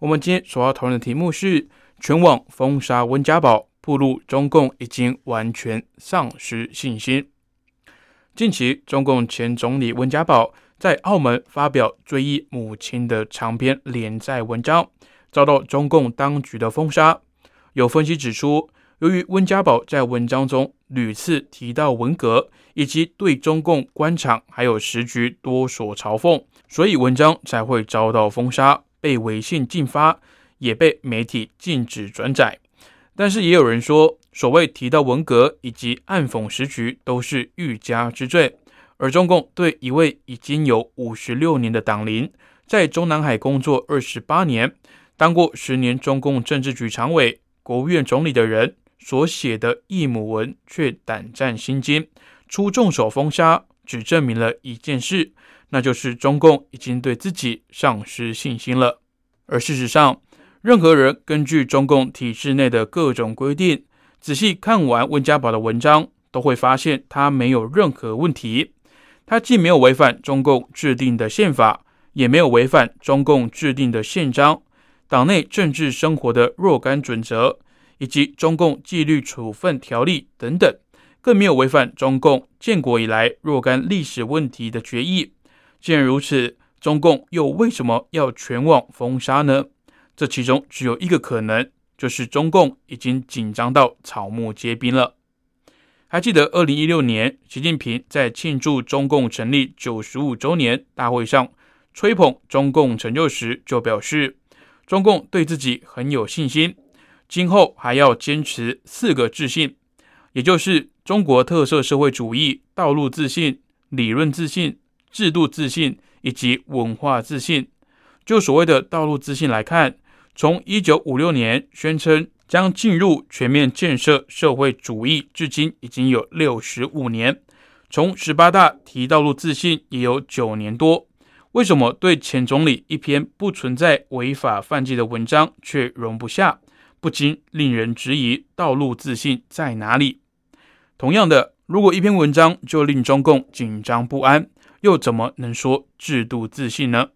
我们今天所要讨论的题目是：全网封杀温家宝，暴露中共已经完全丧失信心。近期，中共前总理温家宝在澳门发表追忆母亲的长篇连载文章，遭到中共当局的封杀。有分析指出，由于温家宝在文章中屡次提到文革，以及对中共官场还有时局多所嘲讽，所以文章才会遭到封杀，被微信禁发，也被媒体禁止转载。但是也有人说，所谓提到文革以及暗讽时局，都是欲加之罪。而中共对一位已经有五十六年的党龄，在中南海工作二十八年，当过十年中共政治局常委、国务院总理的人。所写的义母文却胆战心惊，出重手封杀，只证明了一件事，那就是中共已经对自己丧失信心了。而事实上，任何人根据中共体制内的各种规定，仔细看完温家宝的文章，都会发现他没有任何问题。他既没有违反中共制定的宪法，也没有违反中共制定的宪章、党内政治生活的若干准则。以及中共纪律处分条例等等，更没有违反中共建国以来若干历史问题的决议。既然如此，中共又为什么要全网封杀呢？这其中只有一个可能，就是中共已经紧张到草木皆兵了。还记得二零一六年，习近平在庆祝中共成立九十五周年大会上吹捧中共成就时，就表示中共对自己很有信心。今后还要坚持四个自信，也就是中国特色社会主义道路自信、理论自信、制度自信以及文化自信。就所谓的道路自信来看，从一九五六年宣称将进入全面建设社会主义，至今已经有六十五年。从十八大提道路自信也有九年多。为什么对前总理一篇不存在违法犯纪的文章却容不下？不禁令人质疑道路自信在哪里。同样的，如果一篇文章就令中共紧张不安，又怎么能说制度自信呢？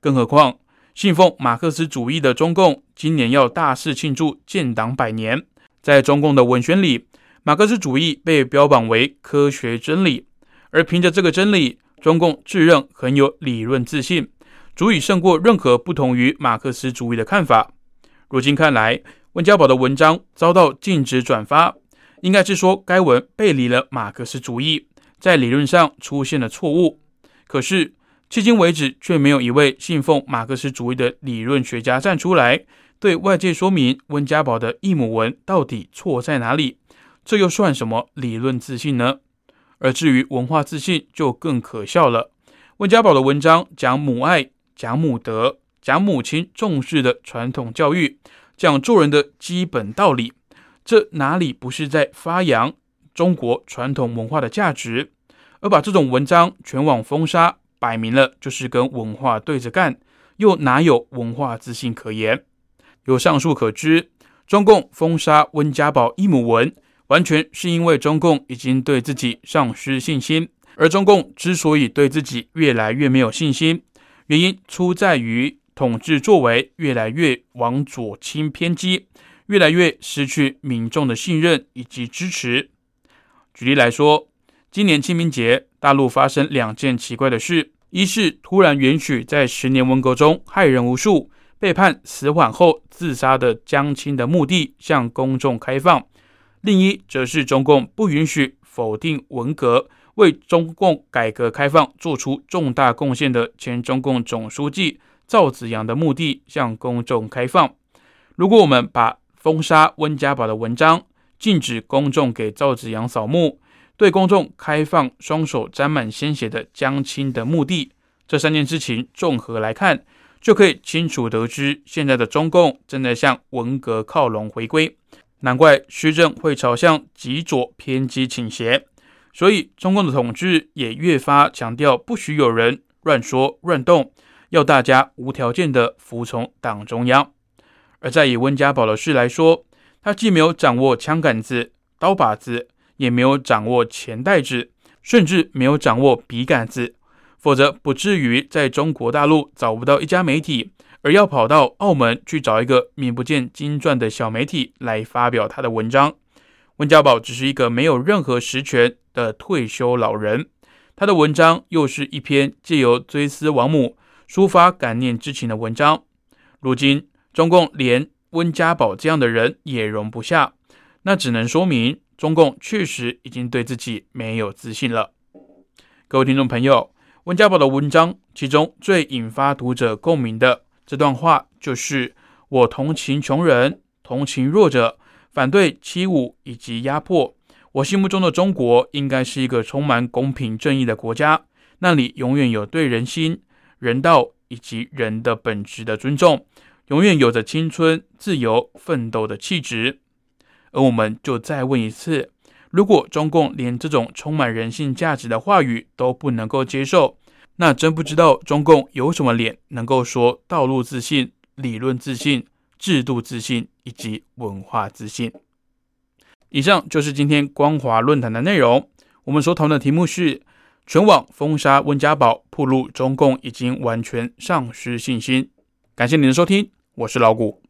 更何况，信奉马克思主义的中共今年要大肆庆祝建党百年，在中共的文宣里，马克思主义被标榜为科学真理，而凭着这个真理，中共自认很有理论自信，足以胜过任何不同于马克思主义的看法。如今看来，温家宝的文章遭到禁止转发，应该是说该文背离了马克思主义，在理论上出现了错误。可是迄今为止，却没有一位信奉马克思主义的理论学家站出来，对外界说明温家宝的义母文到底错在哪里。这又算什么理论自信呢？而至于文化自信，就更可笑了。温家宝的文章讲母爱，讲母德。讲母亲重视的传统教育，讲做人的基本道理，这哪里不是在发扬中国传统文化的价值？而把这种文章全网封杀，摆明了就是跟文化对着干，又哪有文化自信可言？由上述可知，中共封杀温家宝一母文，完全是因为中共已经对自己丧失信心。而中共之所以对自己越来越没有信心，原因出在于。统治作为越来越往左倾偏激，越来越失去民众的信任以及支持。举例来说，今年清明节，大陆发生两件奇怪的事：一是突然允许在十年文革中害人无数、被判死缓后自杀的江青的墓地向公众开放；另一则是中共不允许否定文革、为中共改革开放做出重大贡献的前中共总书记。赵紫阳的墓地向公众开放。如果我们把封杀温家宝的文章、禁止公众给赵子阳扫墓、对公众开放双手沾满鲜血的江青的墓地这三件事情综合来看，就可以清楚得知，现在的中共正在向文革靠拢回归。难怪施政会朝向极左偏激倾斜，所以中共的统治也越发强调不许有人乱说乱动，要大家无条件的服从党中央。而在以温家宝的事来说，他既没有掌握枪杆子、刀把子，也没有掌握钱袋子，甚至没有掌握笔杆子，否则不至于在中国大陆找不到一家媒体。而要跑到澳门去找一个名不见经传的小媒体来发表他的文章，温家宝只是一个没有任何实权的退休老人，他的文章又是一篇借由追思亡母、抒发感念之情的文章。如今中共连温家宝这样的人也容不下，那只能说明中共确实已经对自己没有自信了。各位听众朋友，温家宝的文章其中最引发读者共鸣的。这段话就是我同情穷人，同情弱者，反对欺侮以及压迫。我心目中的中国应该是一个充满公平正义的国家，那里永远有对人心、人道以及人的本质的尊重，永远有着青春、自由、奋斗的气质。而我们就再问一次：如果中共连这种充满人性价值的话语都不能够接受？那真不知道中共有什么脸能够说道路自信、理论自信、制度自信以及文化自信。以上就是今天光华论坛的内容。我们所讨论的题目是：全网封杀温家宝，铺路中共已经完全丧失信心。感谢您的收听，我是老谷。